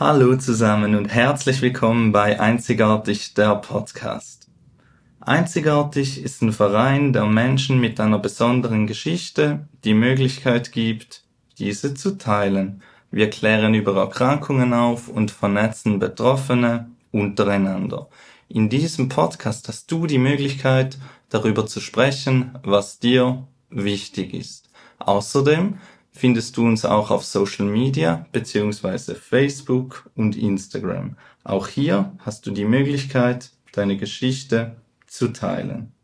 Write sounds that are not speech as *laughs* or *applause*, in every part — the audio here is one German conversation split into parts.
Hallo zusammen und herzlich willkommen bei Einzigartig der Podcast. Einzigartig ist ein Verein, der Menschen mit einer besonderen Geschichte die Möglichkeit gibt, diese zu teilen. Wir klären über Erkrankungen auf und vernetzen Betroffene untereinander. In diesem Podcast hast du die Möglichkeit, darüber zu sprechen, was dir wichtig ist. Außerdem findest du uns auch auf Social Media beziehungsweise Facebook und Instagram. Auch hier hast du die Möglichkeit, deine Geschichte zu teilen.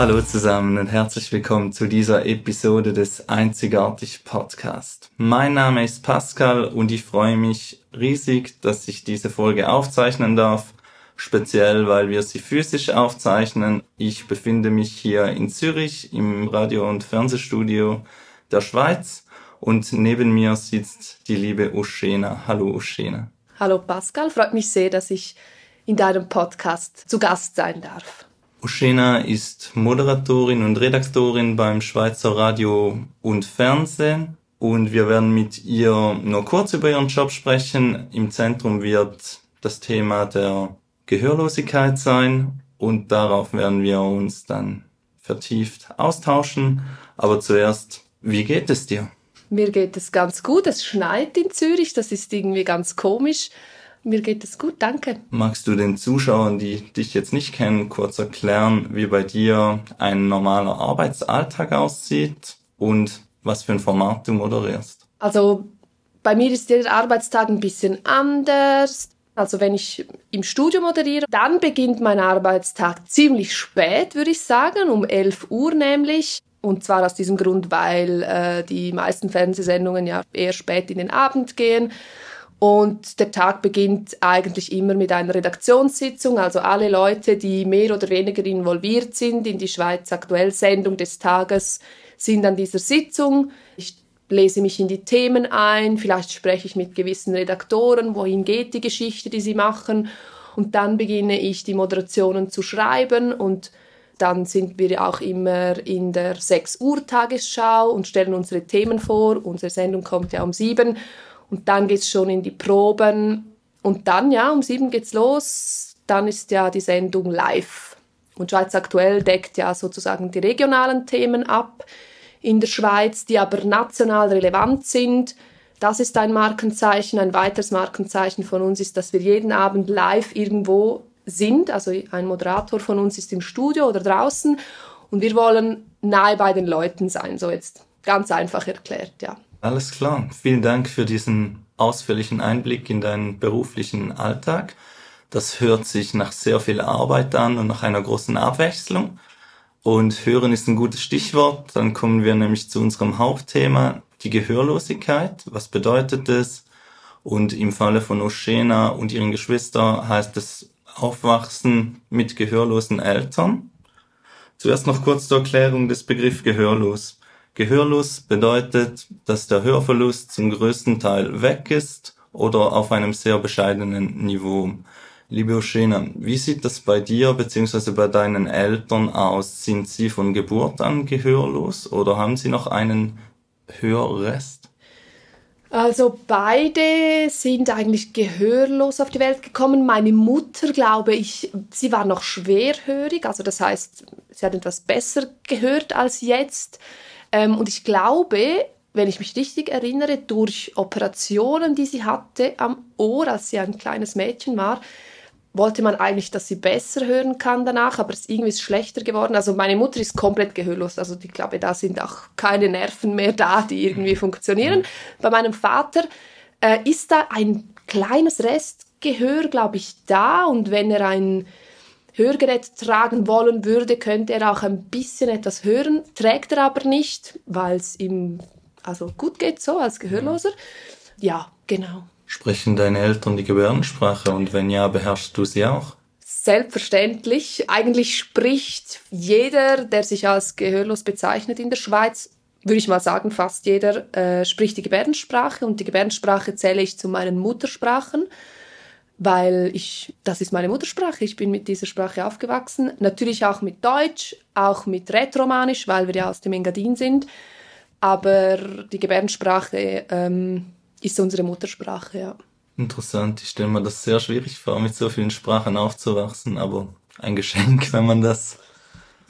Hallo zusammen und herzlich willkommen zu dieser Episode des Einzigartig Podcast. Mein Name ist Pascal und ich freue mich riesig, dass ich diese Folge aufzeichnen darf, speziell weil wir sie physisch aufzeichnen. Ich befinde mich hier in Zürich im Radio- und Fernsehstudio der Schweiz und neben mir sitzt die liebe Uschena. Hallo Uschena. Hallo Pascal, freut mich sehr, dass ich in deinem Podcast zu Gast sein darf. Uschena ist Moderatorin und Redaktorin beim Schweizer Radio und Fernsehen und wir werden mit ihr nur kurz über ihren Job sprechen. Im Zentrum wird das Thema der Gehörlosigkeit sein und darauf werden wir uns dann vertieft austauschen. Aber zuerst, wie geht es dir? Mir geht es ganz gut. Es schneit in Zürich, das ist irgendwie ganz komisch. Mir geht es gut, danke. Magst du den Zuschauern, die dich jetzt nicht kennen, kurz erklären, wie bei dir ein normaler Arbeitsalltag aussieht und was für ein Format du moderierst? Also bei mir ist jeder Arbeitstag ein bisschen anders. Also wenn ich im Studio moderiere, dann beginnt mein Arbeitstag ziemlich spät, würde ich sagen, um 11 Uhr nämlich. Und zwar aus diesem Grund, weil äh, die meisten Fernsehsendungen ja eher spät in den Abend gehen. Und der Tag beginnt eigentlich immer mit einer Redaktionssitzung. Also alle Leute, die mehr oder weniger involviert sind in die Schweiz aktuell Sendung des Tages, sind an dieser Sitzung. Ich lese mich in die Themen ein, vielleicht spreche ich mit gewissen Redaktoren, wohin geht die Geschichte, die sie machen. Und dann beginne ich die Moderationen zu schreiben und dann sind wir auch immer in der 6 Uhr Tagesschau und stellen unsere Themen vor. Unsere Sendung kommt ja um 7 und dann geht's schon in die Proben. Und dann, ja, um sieben geht's los. Dann ist ja die Sendung live. Und Schweiz aktuell deckt ja sozusagen die regionalen Themen ab in der Schweiz, die aber national relevant sind. Das ist ein Markenzeichen. Ein weiteres Markenzeichen von uns ist, dass wir jeden Abend live irgendwo sind. Also ein Moderator von uns ist im Studio oder draußen. Und wir wollen nahe bei den Leuten sein. So jetzt ganz einfach erklärt, ja. Alles klar. Vielen Dank für diesen ausführlichen Einblick in deinen beruflichen Alltag. Das hört sich nach sehr viel Arbeit an und nach einer großen Abwechslung. Und hören ist ein gutes Stichwort. Dann kommen wir nämlich zu unserem Hauptthema, die Gehörlosigkeit. Was bedeutet es? Und im Falle von Oshena und ihren Geschwistern heißt es Aufwachsen mit gehörlosen Eltern. Zuerst noch kurz zur Erklärung des Begriffs gehörlos. Gehörlos bedeutet, dass der Hörverlust zum größten Teil weg ist oder auf einem sehr bescheidenen Niveau. Liebe Oshena, wie sieht das bei dir bzw. bei deinen Eltern aus? Sind sie von Geburt an gehörlos oder haben sie noch einen Hörrest? Also beide sind eigentlich gehörlos auf die Welt gekommen. Meine Mutter, glaube ich, sie war noch schwerhörig, also das heißt, sie hat etwas besser gehört als jetzt. Ähm, und ich glaube, wenn ich mich richtig erinnere, durch Operationen, die sie hatte am Ohr, als sie ein kleines Mädchen war, wollte man eigentlich, dass sie besser hören kann danach, aber es irgendwie ist schlechter geworden. Also meine Mutter ist komplett gehörlos, also ich glaube, da sind auch keine Nerven mehr da, die irgendwie funktionieren. Bei meinem Vater äh, ist da ein kleines Restgehör, glaube ich, da und wenn er ein Hörgerät tragen wollen würde, könnte er auch ein bisschen etwas hören, trägt er aber nicht, weil es ihm also gut geht so als Gehörloser. Ja, genau. Sprechen deine Eltern die Gebärdensprache und wenn ja, beherrschst du sie auch? selbstverständlich. Eigentlich spricht jeder, der sich als gehörlos bezeichnet in der Schweiz, würde ich mal sagen, fast jeder äh, spricht die Gebärdensprache und die Gebärdensprache zähle ich zu meinen Muttersprachen, weil ich, das ist meine Muttersprache, ich bin mit dieser Sprache aufgewachsen. Natürlich auch mit Deutsch, auch mit Rätoromanisch, weil wir ja aus dem Engadin sind. Aber die Gebärdensprache ähm, ist unsere Muttersprache, ja. Interessant, ich stelle mir das sehr schwierig vor, mit so vielen Sprachen aufzuwachsen, aber ein Geschenk, wenn man das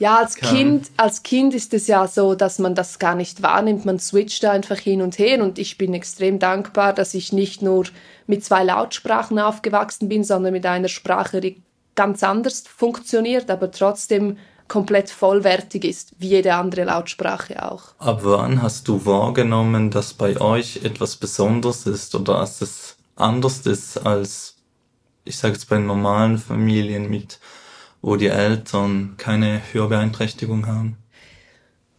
ja, als Kind, als Kind ist es ja so, dass man das gar nicht wahrnimmt. Man switcht da einfach hin und her und ich bin extrem dankbar, dass ich nicht nur mit zwei Lautsprachen aufgewachsen bin, sondern mit einer Sprache, die ganz anders funktioniert, aber trotzdem komplett vollwertig ist, wie jede andere Lautsprache auch. Ab wann hast du wahrgenommen, dass bei euch etwas Besonderes ist oder dass es anders ist als, ich sage jetzt bei normalen Familien mit wo die Eltern keine Hörbeeinträchtigung haben?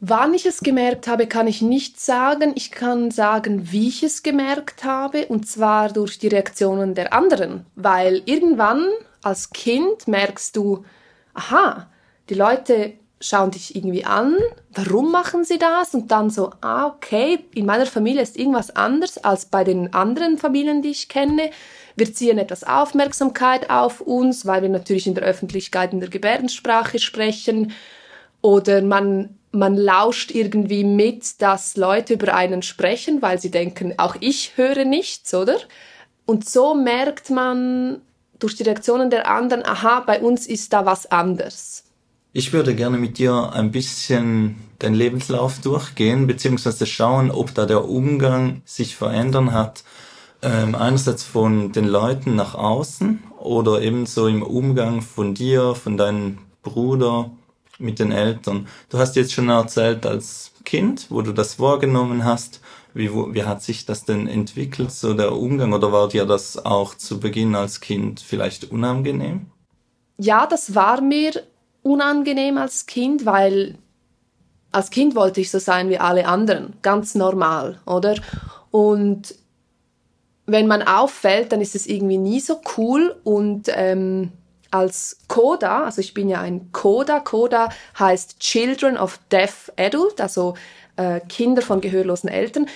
Wann ich es gemerkt habe, kann ich nicht sagen. Ich kann sagen, wie ich es gemerkt habe, und zwar durch die Reaktionen der anderen. Weil irgendwann als Kind merkst du, aha, die Leute schauen dich irgendwie an, warum machen sie das? Und dann so, ah, okay, in meiner Familie ist irgendwas anders als bei den anderen Familien, die ich kenne. Wir ziehen etwas Aufmerksamkeit auf uns, weil wir natürlich in der Öffentlichkeit in der Gebärdensprache sprechen. Oder man, man lauscht irgendwie mit, dass Leute über einen sprechen, weil sie denken, auch ich höre nichts, oder? Und so merkt man durch die Reaktionen der anderen, aha, bei uns ist da was anders. Ich würde gerne mit dir ein bisschen den Lebenslauf durchgehen, beziehungsweise schauen, ob da der Umgang sich verändern hat ähm, einerseits von den Leuten nach außen oder ebenso im Umgang von dir, von deinem Bruder mit den Eltern. Du hast jetzt schon erzählt als Kind, wo du das wahrgenommen hast. Wie, wo, wie hat sich das denn entwickelt, so der Umgang? Oder war dir das auch zu Beginn als Kind vielleicht unangenehm? Ja, das war mir unangenehm als Kind, weil als Kind wollte ich so sein wie alle anderen, ganz normal, oder? Und wenn man auffällt, dann ist es irgendwie nie so cool. Und ähm, als CODA, also ich bin ja ein CODA, CODA heißt Children of Deaf Adult, also äh, Kinder von gehörlosen Eltern,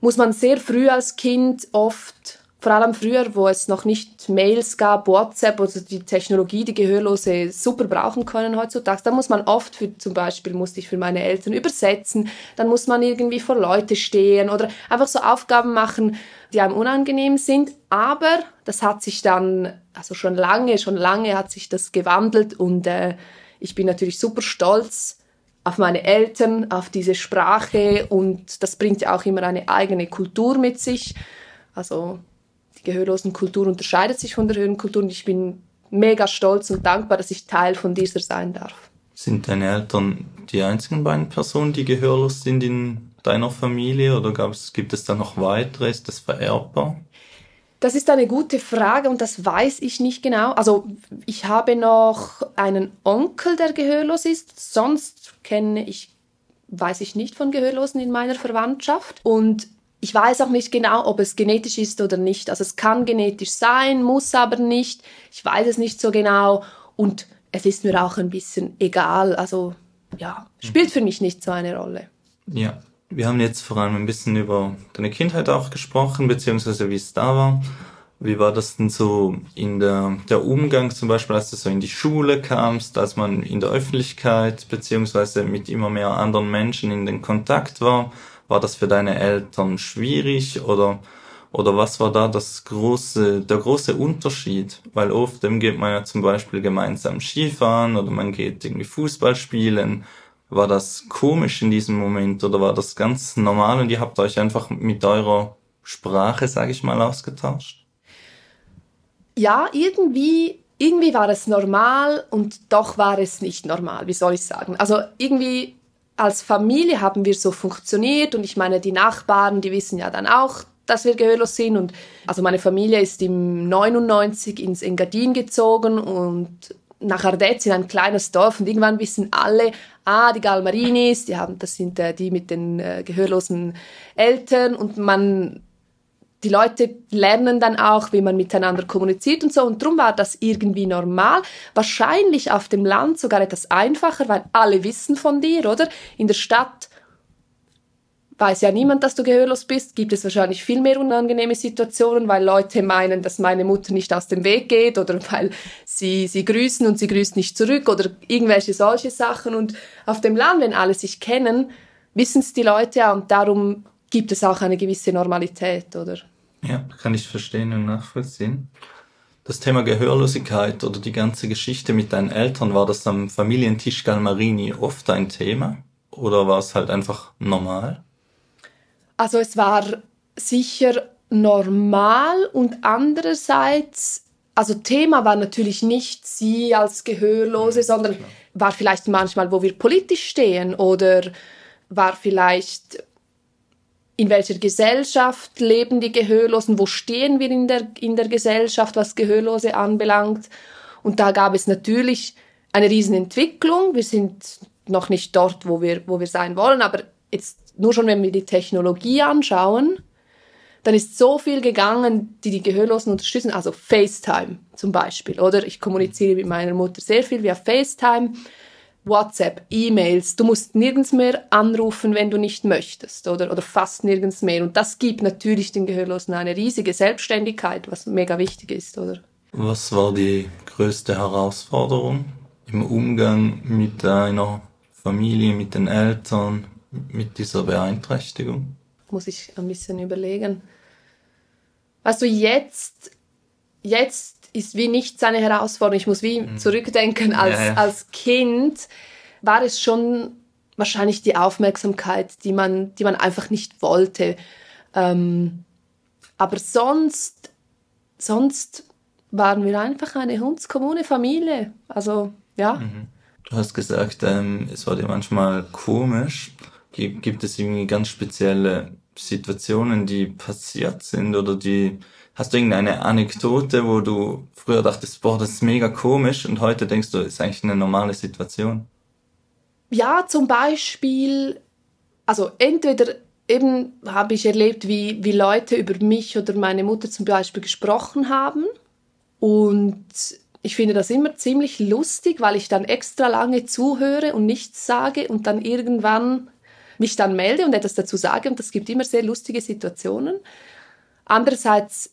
muss man sehr früh als Kind oft vor allem früher, wo es noch nicht Mails gab, WhatsApp oder die Technologie, die Gehörlose super brauchen können heutzutage, da muss man oft, für, zum Beispiel musste ich für meine Eltern übersetzen, dann muss man irgendwie vor Leute stehen oder einfach so Aufgaben machen, die einem unangenehm sind. Aber das hat sich dann, also schon lange, schon lange hat sich das gewandelt und äh, ich bin natürlich super stolz auf meine Eltern, auf diese Sprache und das bringt ja auch immer eine eigene Kultur mit sich. Also Gehörlosenkultur unterscheidet sich von der Hörenkultur und ich bin mega stolz und dankbar, dass ich Teil von dieser sein darf. Sind deine Eltern die einzigen beiden Personen, die gehörlos sind in deiner Familie oder gibt es da noch weitere? Ist das vererbbar? Das ist eine gute Frage und das weiß ich nicht genau. Also ich habe noch einen Onkel, der gehörlos ist. Sonst kenne ich, weiß ich nicht von Gehörlosen in meiner Verwandtschaft. Und ich weiß auch nicht genau, ob es genetisch ist oder nicht. Also es kann genetisch sein, muss aber nicht. Ich weiß es nicht so genau und es ist mir auch ein bisschen egal. Also ja, spielt für mich nicht so eine Rolle. Ja, wir haben jetzt vor allem ein bisschen über deine Kindheit auch gesprochen, beziehungsweise wie es da war. Wie war das denn so in der, der Umgang zum Beispiel, als du so in die Schule kamst, als man in der Öffentlichkeit beziehungsweise mit immer mehr anderen Menschen in den Kontakt war? War das für deine Eltern schwierig oder, oder was war da das große, der große Unterschied? Weil oft geht man ja zum Beispiel gemeinsam Skifahren oder man geht irgendwie Fußball spielen. War das komisch in diesem Moment oder war das ganz normal und ihr habt euch einfach mit eurer Sprache, sage ich mal, ausgetauscht? Ja, irgendwie irgendwie war es normal und doch war es nicht normal, wie soll ich sagen? Also irgendwie als Familie haben wir so funktioniert und ich meine, die Nachbarn, die wissen ja dann auch, dass wir gehörlos sind und also meine Familie ist im 99 ins Engadin gezogen und nach Ardez in ein kleines Dorf und irgendwann wissen alle, ah, die Galmarinis, die haben, das sind äh, die mit den äh, gehörlosen Eltern und man die Leute lernen dann auch, wie man miteinander kommuniziert und so. Und darum war das irgendwie normal. Wahrscheinlich auf dem Land sogar etwas einfacher, weil alle wissen von dir, oder? In der Stadt weiß ja niemand, dass du gehörlos bist, gibt es wahrscheinlich viel mehr unangenehme Situationen, weil Leute meinen, dass meine Mutter nicht aus dem Weg geht oder weil sie sie grüßen und sie grüßt nicht zurück oder irgendwelche solche Sachen. Und auf dem Land, wenn alle sich kennen, wissen es die Leute ja und darum gibt es auch eine gewisse Normalität, oder? Ja, kann ich verstehen und nachvollziehen. Das Thema Gehörlosigkeit oder die ganze Geschichte mit deinen Eltern, war das am Familientisch Galmarini oft ein Thema? Oder war es halt einfach normal? Also es war sicher normal und andererseits, also Thema war natürlich nicht sie als Gehörlose, sondern war vielleicht manchmal, wo wir politisch stehen oder war vielleicht in welcher Gesellschaft leben die Gehörlosen, wo stehen wir in der, in der Gesellschaft, was Gehörlose anbelangt. Und da gab es natürlich eine Riesenentwicklung. Wir sind noch nicht dort, wo wir, wo wir sein wollen, aber jetzt nur schon wenn wir die Technologie anschauen, dann ist so viel gegangen, die die Gehörlosen unterstützen. Also FaceTime zum Beispiel, oder? Ich kommuniziere mit meiner Mutter sehr viel via FaceTime, WhatsApp, E-Mails. Du musst nirgends mehr anrufen, wenn du nicht möchtest, oder? Oder fast nirgends mehr. Und das gibt natürlich den Gehörlosen eine riesige Selbstständigkeit, was mega wichtig ist, oder? Was war die größte Herausforderung im Umgang mit deiner Familie, mit den Eltern, mit dieser Beeinträchtigung? Muss ich ein bisschen überlegen. Du, jetzt, jetzt ist wie nichts eine Herausforderung. Ich muss wie mhm. zurückdenken, als, ja, ja. als Kind war es schon wahrscheinlich die Aufmerksamkeit, die man, die man einfach nicht wollte. Ähm, aber sonst, sonst waren wir einfach eine hundskommune Familie. Also, ja. Mhm. Du hast gesagt, ähm, es war dir manchmal komisch. Gibt es irgendwie ganz spezielle Situationen, die passiert sind oder die, hast du irgendeine Anekdote, wo du früher dachtest, boah, das ist mega komisch und heute denkst du, ist eigentlich eine normale Situation? Ja, zum Beispiel, also entweder eben habe ich erlebt, wie, wie Leute über mich oder meine Mutter zum Beispiel gesprochen haben und ich finde das immer ziemlich lustig, weil ich dann extra lange zuhöre und nichts sage und dann irgendwann mich dann melde und etwas dazu sage und das gibt immer sehr lustige Situationen. Andererseits,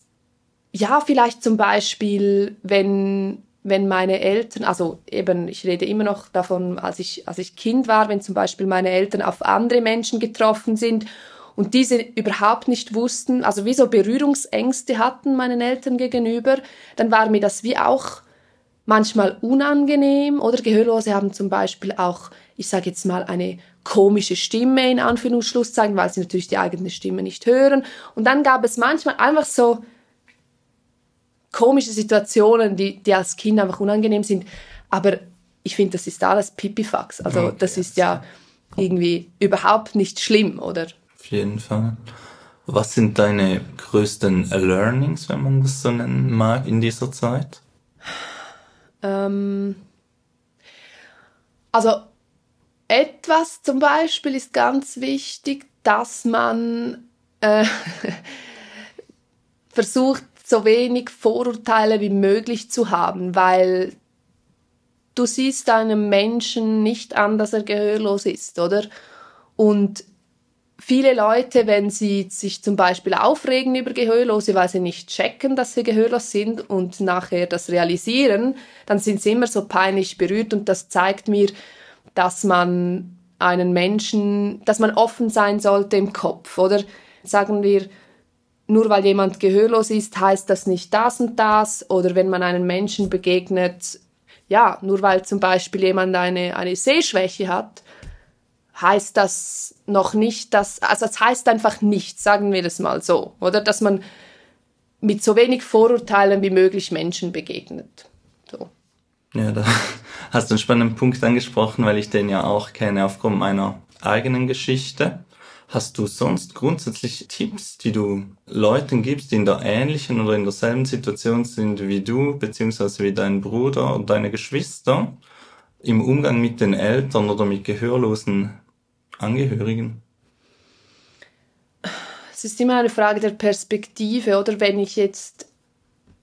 ja, vielleicht zum Beispiel, wenn, wenn meine Eltern, also eben, ich rede immer noch davon, als ich, als ich Kind war, wenn zum Beispiel meine Eltern auf andere Menschen getroffen sind und diese überhaupt nicht wussten, also wie so Berührungsängste hatten meinen Eltern gegenüber, dann war mir das wie auch manchmal unangenehm oder Gehörlose haben zum Beispiel auch, ich sage jetzt mal, eine komische Stimme in Anführungsschlusszeichen, weil sie natürlich die eigene Stimme nicht hören. Und dann gab es manchmal einfach so komische Situationen, die, die als Kind einfach unangenehm sind. Aber ich finde, das ist alles Pipifax. Also das ist ja irgendwie überhaupt nicht schlimm, oder? Auf jeden Fall. Was sind deine größten Learnings, wenn man das so nennen mag, in dieser Zeit? Ähm, also etwas zum Beispiel ist ganz wichtig, dass man äh, *laughs* versucht, so wenig Vorurteile wie möglich zu haben, weil du siehst einem Menschen nicht an, dass er gehörlos ist, oder? Und viele Leute, wenn sie sich zum Beispiel aufregen über Gehörlose, weil sie nicht checken, dass sie gehörlos sind und nachher das realisieren, dann sind sie immer so peinlich berührt und das zeigt mir, dass man einen Menschen, dass man offen sein sollte im Kopf, oder sagen wir, nur weil jemand gehörlos ist, heißt das nicht das und das, oder wenn man einen Menschen begegnet, ja, nur weil zum Beispiel jemand eine, eine Sehschwäche hat, heißt das noch nicht, dass, also es heißt einfach nichts, sagen wir das mal so, oder dass man mit so wenig Vorurteilen wie möglich Menschen begegnet. So. Ja, da hast du einen spannenden Punkt angesprochen, weil ich den ja auch kenne aufgrund meiner eigenen Geschichte. Hast du sonst grundsätzlich Tipps, die du Leuten gibst, die in der ähnlichen oder in derselben Situation sind wie du, beziehungsweise wie dein Bruder oder deine Geschwister, im Umgang mit den Eltern oder mit gehörlosen Angehörigen? es ist immer eine Frage der Perspektive, oder wenn ich jetzt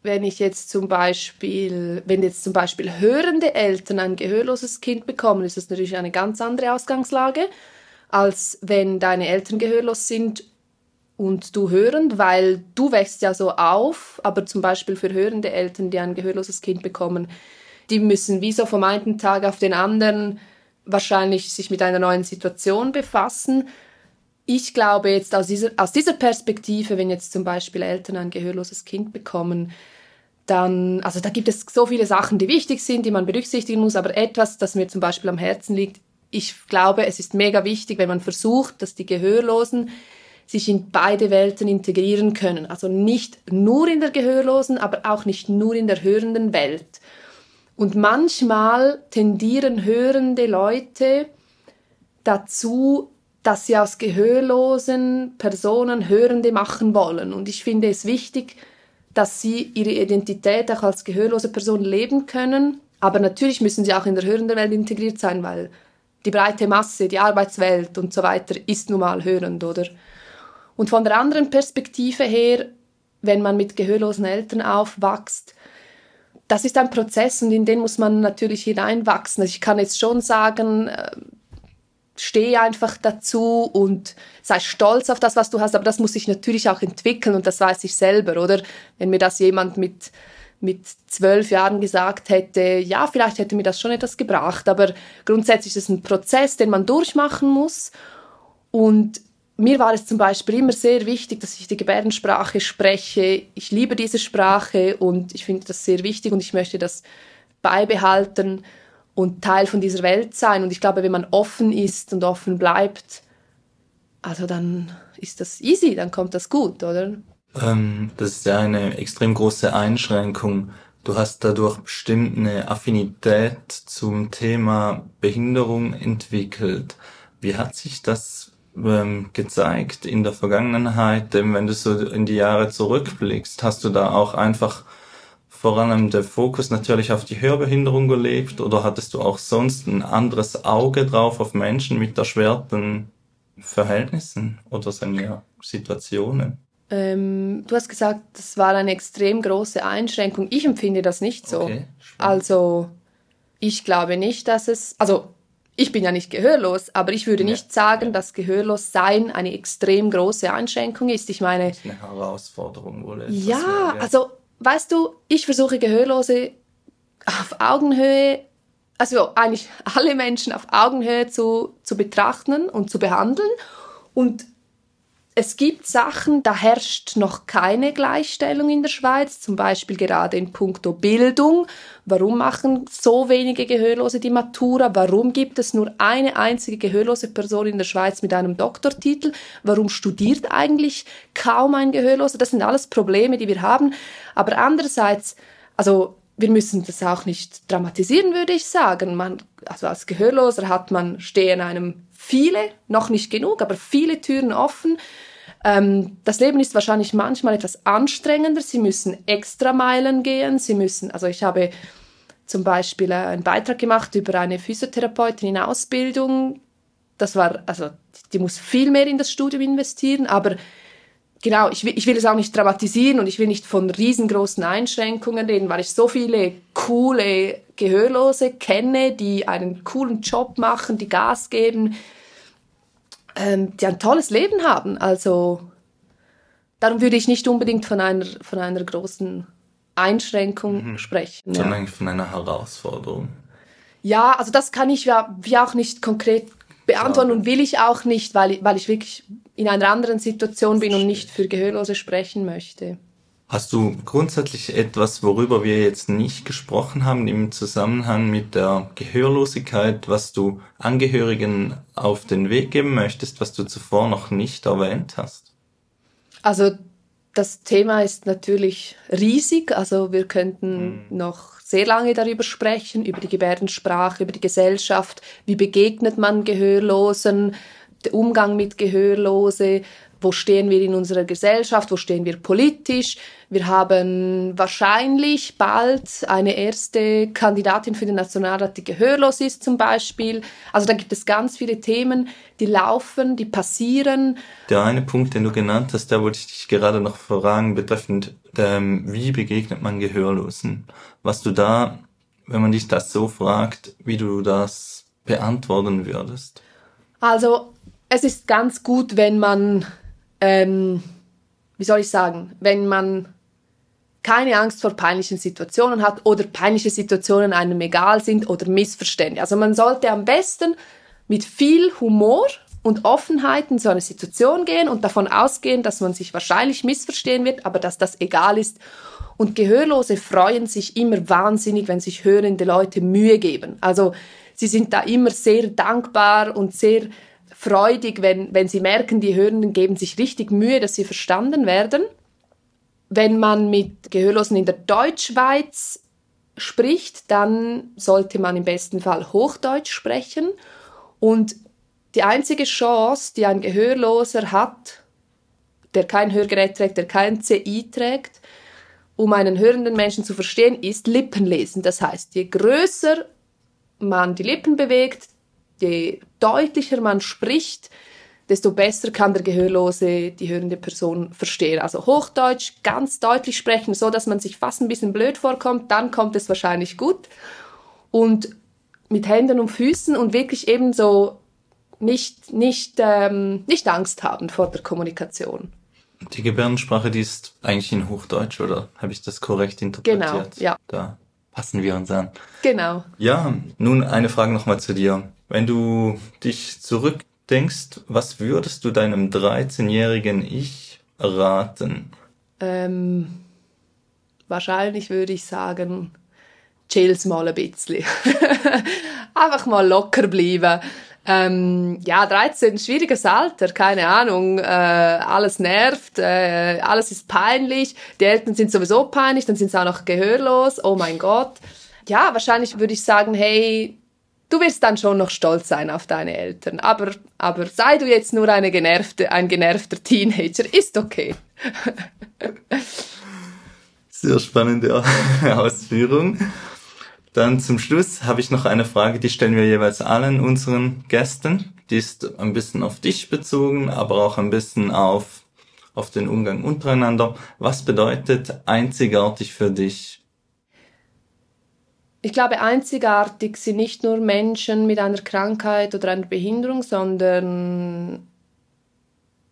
wenn ich jetzt zum Beispiel, wenn jetzt zum Beispiel hörende Eltern ein gehörloses Kind bekommen, ist das natürlich eine ganz andere Ausgangslage, als wenn deine Eltern gehörlos sind und du hörend, weil du wächst ja so auf, aber zum Beispiel für hörende Eltern, die ein gehörloses Kind bekommen, die müssen wie so vom einen Tag auf den anderen wahrscheinlich sich mit einer neuen Situation befassen. Ich glaube jetzt aus dieser, aus dieser Perspektive, wenn jetzt zum Beispiel Eltern ein gehörloses Kind bekommen, dann, also da gibt es so viele Sachen, die wichtig sind, die man berücksichtigen muss, aber etwas, das mir zum Beispiel am Herzen liegt, ich glaube, es ist mega wichtig, wenn man versucht, dass die Gehörlosen sich in beide Welten integrieren können. Also nicht nur in der Gehörlosen, aber auch nicht nur in der hörenden Welt. Und manchmal tendieren hörende Leute dazu, dass sie aus gehörlosen Personen Hörende machen wollen. Und ich finde es wichtig, dass sie ihre Identität auch als gehörlose Person leben können. Aber natürlich müssen sie auch in der hörenden Welt integriert sein, weil die breite Masse, die Arbeitswelt und so weiter ist nun mal hörend, oder? Und von der anderen Perspektive her, wenn man mit gehörlosen Eltern aufwächst, das ist ein Prozess und in den muss man natürlich hineinwachsen. Also ich kann jetzt schon sagen, äh, stehe einfach dazu und sei stolz auf das, was du hast, aber das muss sich natürlich auch entwickeln und das weiß ich selber, oder? Wenn mir das jemand mit mit zwölf Jahren gesagt hätte, ja, vielleicht hätte mir das schon etwas gebracht, aber grundsätzlich ist es ein Prozess, den man durchmachen muss und mir war es zum Beispiel immer sehr wichtig, dass ich die Gebärdensprache spreche. Ich liebe diese Sprache und ich finde das sehr wichtig und ich möchte das beibehalten und Teil von dieser Welt sein. Und ich glaube, wenn man offen ist und offen bleibt, also dann ist das easy, dann kommt das gut, oder? Ähm, das ist ja eine extrem große Einschränkung. Du hast dadurch bestimmt eine Affinität zum Thema Behinderung entwickelt. Wie hat sich das ähm, gezeigt in der Vergangenheit? Denn wenn du so in die Jahre zurückblickst, hast du da auch einfach vor allem der Fokus natürlich auf die Hörbehinderung gelegt oder hattest du auch sonst ein anderes Auge drauf auf Menschen mit erschwerten Verhältnissen oder sagen wir Situationen? Ähm, du hast gesagt, das war eine extrem große Einschränkung. Ich empfinde das nicht so. Okay, also ich glaube nicht, dass es, also ich bin ja nicht gehörlos, aber ich würde ja. nicht sagen, ja. dass Gehörlossein eine extrem große Einschränkung ist. Ich meine, das ist eine Herausforderung wohl. Ja, wäre. also weißt du, ich versuche Gehörlose auf Augenhöhe, also eigentlich alle Menschen auf Augenhöhe zu, zu betrachten und zu behandeln. Und es gibt Sachen, da herrscht noch keine Gleichstellung in der Schweiz, zum Beispiel gerade in puncto Bildung. Warum machen so wenige Gehörlose die Matura? Warum gibt es nur eine einzige gehörlose Person in der Schweiz mit einem Doktortitel? Warum studiert eigentlich kaum ein Gehörloser? Das sind alles Probleme, die wir haben. Aber andererseits, also wir müssen das auch nicht dramatisieren, würde ich sagen. Man, also als Gehörloser hat man, stehen einem viele, noch nicht genug, aber viele Türen offen. Ähm, das Leben ist wahrscheinlich manchmal etwas anstrengender. Sie müssen extra Meilen gehen. Sie müssen, also ich habe zum Beispiel äh, einen Beitrag gemacht über eine Physiotherapeutin in Ausbildung. Das war, also die muss viel mehr in das Studium investieren, aber genau, ich will, ich will es auch nicht dramatisieren und ich will nicht von riesengroßen Einschränkungen reden, weil ich so viele coole Gehörlose kenne, die einen coolen Job machen, die Gas geben, ähm, die ein tolles Leben haben. Also darum würde ich nicht unbedingt von einer, von einer großen Einschränkung mhm. sprechen. Sondern ja. von einer Herausforderung. Ja, also das kann ich ja wie auch nicht konkret beantworten und will ich auch nicht, weil, weil ich wirklich in einer anderen Situation bin und nicht für Gehörlose sprechen möchte. Hast du grundsätzlich etwas, worüber wir jetzt nicht gesprochen haben im Zusammenhang mit der Gehörlosigkeit, was du Angehörigen auf den Weg geben möchtest, was du zuvor noch nicht erwähnt hast? Also das Thema ist natürlich riesig, also wir könnten hm. noch sehr lange darüber sprechen, über die Gebärdensprache, über die Gesellschaft, wie begegnet man Gehörlosen, der Umgang mit Gehörlose, wo stehen wir in unserer Gesellschaft, wo stehen wir politisch. Wir haben wahrscheinlich bald eine erste Kandidatin für den Nationalrat, die gehörlos ist zum Beispiel. Also da gibt es ganz viele Themen, die laufen, die passieren. Der eine Punkt, den du genannt hast, da wollte ich dich gerade noch fragen, betreffend, ähm, wie begegnet man Gehörlosen? Was du da, wenn man dich das so fragt, wie du das beantworten würdest? Also es ist ganz gut, wenn man ähm, wie soll ich sagen, wenn man keine Angst vor peinlichen Situationen hat oder peinliche Situationen einem egal sind oder Missverständnisse. Also man sollte am besten mit viel Humor und Offenheit in so eine Situation gehen und davon ausgehen, dass man sich wahrscheinlich missverstehen wird, aber dass das egal ist. Und Gehörlose freuen sich immer wahnsinnig, wenn sich hörende Leute Mühe geben. Also sie sind da immer sehr dankbar und sehr freudig, wenn, wenn sie merken, die Hörenden geben sich richtig Mühe, dass sie verstanden werden. Wenn man mit Gehörlosen in der Deutschschweiz spricht, dann sollte man im besten Fall Hochdeutsch sprechen. Und die einzige Chance, die ein Gehörloser hat, der kein Hörgerät trägt, der kein CI trägt, um einen hörenden Menschen zu verstehen, ist Lippenlesen. Das heißt, je größer man die Lippen bewegt, je deutlicher man spricht, desto besser kann der Gehörlose die hörende Person verstehen. Also Hochdeutsch ganz deutlich sprechen, so dass man sich fast ein bisschen blöd vorkommt, dann kommt es wahrscheinlich gut. Und mit Händen und Füßen und wirklich eben so nicht, nicht, ähm, nicht Angst haben vor der Kommunikation. Die Gebärdensprache, die ist eigentlich in Hochdeutsch, oder habe ich das korrekt interpretiert? Genau, ja. Da passen wir uns an. Genau. Ja, nun eine Frage nochmal zu dir. Wenn du dich zurückdenkst, was würdest du deinem 13-jährigen Ich raten? Ähm, wahrscheinlich würde ich sagen, chill's mal ein bisschen. *laughs* Einfach mal locker bleiben. Ähm, ja, 13, schwieriges Alter, keine Ahnung, äh, alles nervt, äh, alles ist peinlich, die Eltern sind sowieso peinlich, dann sind sie auch noch gehörlos, oh mein Gott. Ja, wahrscheinlich würde ich sagen, hey, du wirst dann schon noch stolz sein auf deine Eltern. Aber, aber sei du jetzt nur eine genervte, ein genervter Teenager, ist okay. *laughs* Sehr spannende *laughs* Ausführung. Dann zum Schluss habe ich noch eine Frage, die stellen wir jeweils allen unseren Gästen. Die ist ein bisschen auf dich bezogen, aber auch ein bisschen auf, auf den Umgang untereinander. Was bedeutet einzigartig für dich? Ich glaube, einzigartig sind nicht nur Menschen mit einer Krankheit oder einer Behinderung, sondern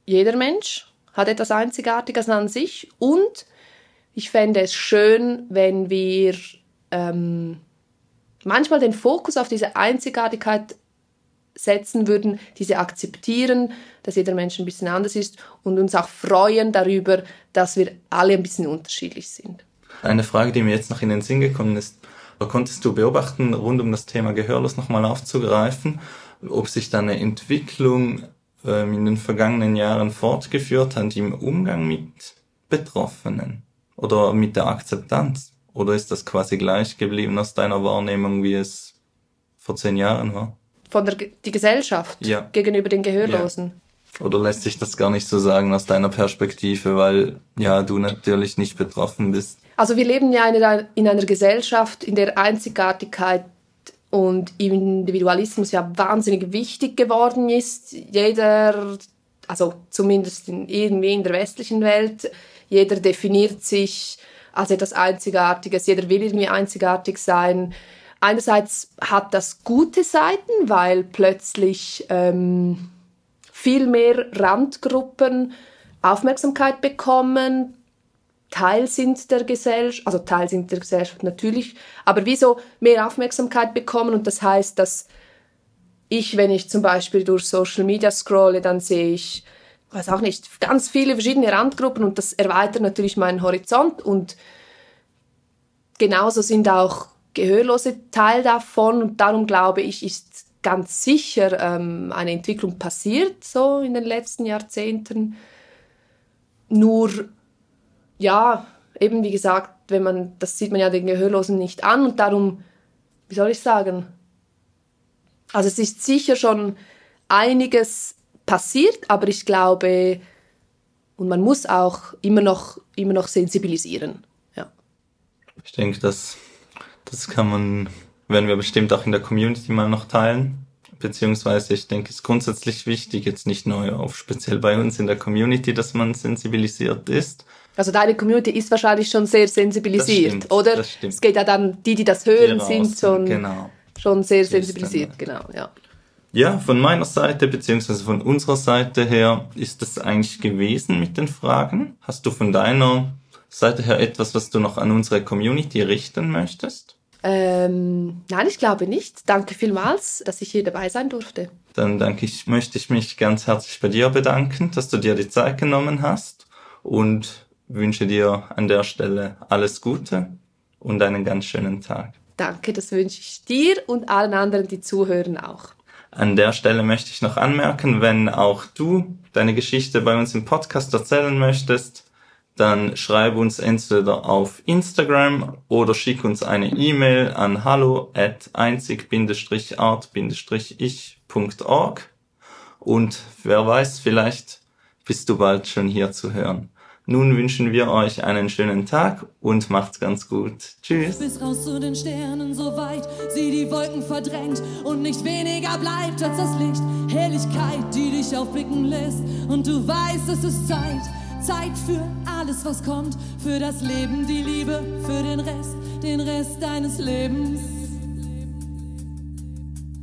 jeder Mensch hat etwas Einzigartiges an sich. Und ich fände es schön, wenn wir ähm, manchmal den Fokus auf diese Einzigartigkeit setzen würden, diese akzeptieren, dass jeder Mensch ein bisschen anders ist und uns auch freuen darüber, dass wir alle ein bisschen unterschiedlich sind. Eine Frage, die mir jetzt noch in den Sinn gekommen ist, konntest du beobachten, rund um das Thema Gehörlos nochmal aufzugreifen, ob sich da eine Entwicklung ähm, in den vergangenen Jahren fortgeführt hat im Umgang mit Betroffenen oder mit der Akzeptanz? Oder ist das quasi gleich geblieben aus deiner Wahrnehmung, wie es vor zehn Jahren war? Von der die Gesellschaft ja. gegenüber den Gehörlosen. Ja. Oder lässt sich das gar nicht so sagen aus deiner Perspektive, weil ja du natürlich nicht betroffen bist? Also wir leben ja in einer, in einer Gesellschaft, in der Einzigartigkeit und Individualismus ja wahnsinnig wichtig geworden ist. Jeder, also zumindest in, irgendwie in der westlichen Welt, jeder definiert sich als etwas Einzigartiges, jeder will irgendwie einzigartig sein. Einerseits hat das gute Seiten, weil plötzlich ähm, viel mehr Randgruppen Aufmerksamkeit bekommen, Teil sind der Gesellschaft, also Teil sind der Gesellschaft natürlich, aber wieso mehr Aufmerksamkeit bekommen und das heißt, dass ich, wenn ich zum Beispiel durch Social Media scrolle, dann sehe ich, weiß auch nicht, ganz viele verschiedene Randgruppen und das erweitert natürlich meinen Horizont und genauso sind auch Gehörlose Teil davon und darum glaube ich, ist ganz sicher ähm, eine Entwicklung passiert so in den letzten Jahrzehnten. Nur ja, eben wie gesagt, wenn man, das sieht man ja den Gehörlosen nicht an und darum, wie soll ich sagen? Also es ist sicher schon einiges passiert, aber ich glaube, Und man muss auch immer noch, immer noch sensibilisieren. Ja. Ich denke, das, das kann man, werden wir bestimmt auch in der Community mal noch teilen. Beziehungsweise ich denke, es ist grundsätzlich wichtig, jetzt nicht nur auf speziell bei uns in der Community, dass man sensibilisiert ist, also deine Community ist wahrscheinlich schon sehr sensibilisiert, stimmt, oder? das stimmt. Es geht ja dann, die, die das hören, Die sind schon, genau. schon sehr dann, sensibilisiert, genau, ja. Ja, von meiner Seite beziehungsweise von unserer Seite her ist es eigentlich gewesen mit den Fragen. Hast du von deiner Seite her etwas, was du noch an unsere Community richten möchtest? Ähm, nein, ich glaube nicht. Danke vielmals, dass ich hier dabei sein durfte. Dann danke ich, möchte ich mich ganz herzlich bei dir bedanken, dass du dir die Zeit genommen hast und wünsche dir an der Stelle alles Gute und einen ganz schönen Tag. Danke, das wünsche ich dir und allen anderen, die zuhören, auch. An der Stelle möchte ich noch anmerken, wenn auch du deine Geschichte bei uns im Podcast erzählen möchtest, dann schreib uns entweder auf Instagram oder schick uns eine E-Mail an hallo at einzig-art-ich.org und wer weiß, vielleicht bist du bald schon hier zu hören. Nun wünschen wir euch einen schönen Tag und macht's ganz gut. Tschüss. Bis raus zu den Sternen, so weit sie die Wolken verdrängt und nicht weniger bleibt als das Licht. Herrlichkeit, die dich aufblicken lässt und du weißt, es ist Zeit. Zeit für alles, was kommt, für das Leben, die Liebe, für den Rest, den Rest deines Lebens.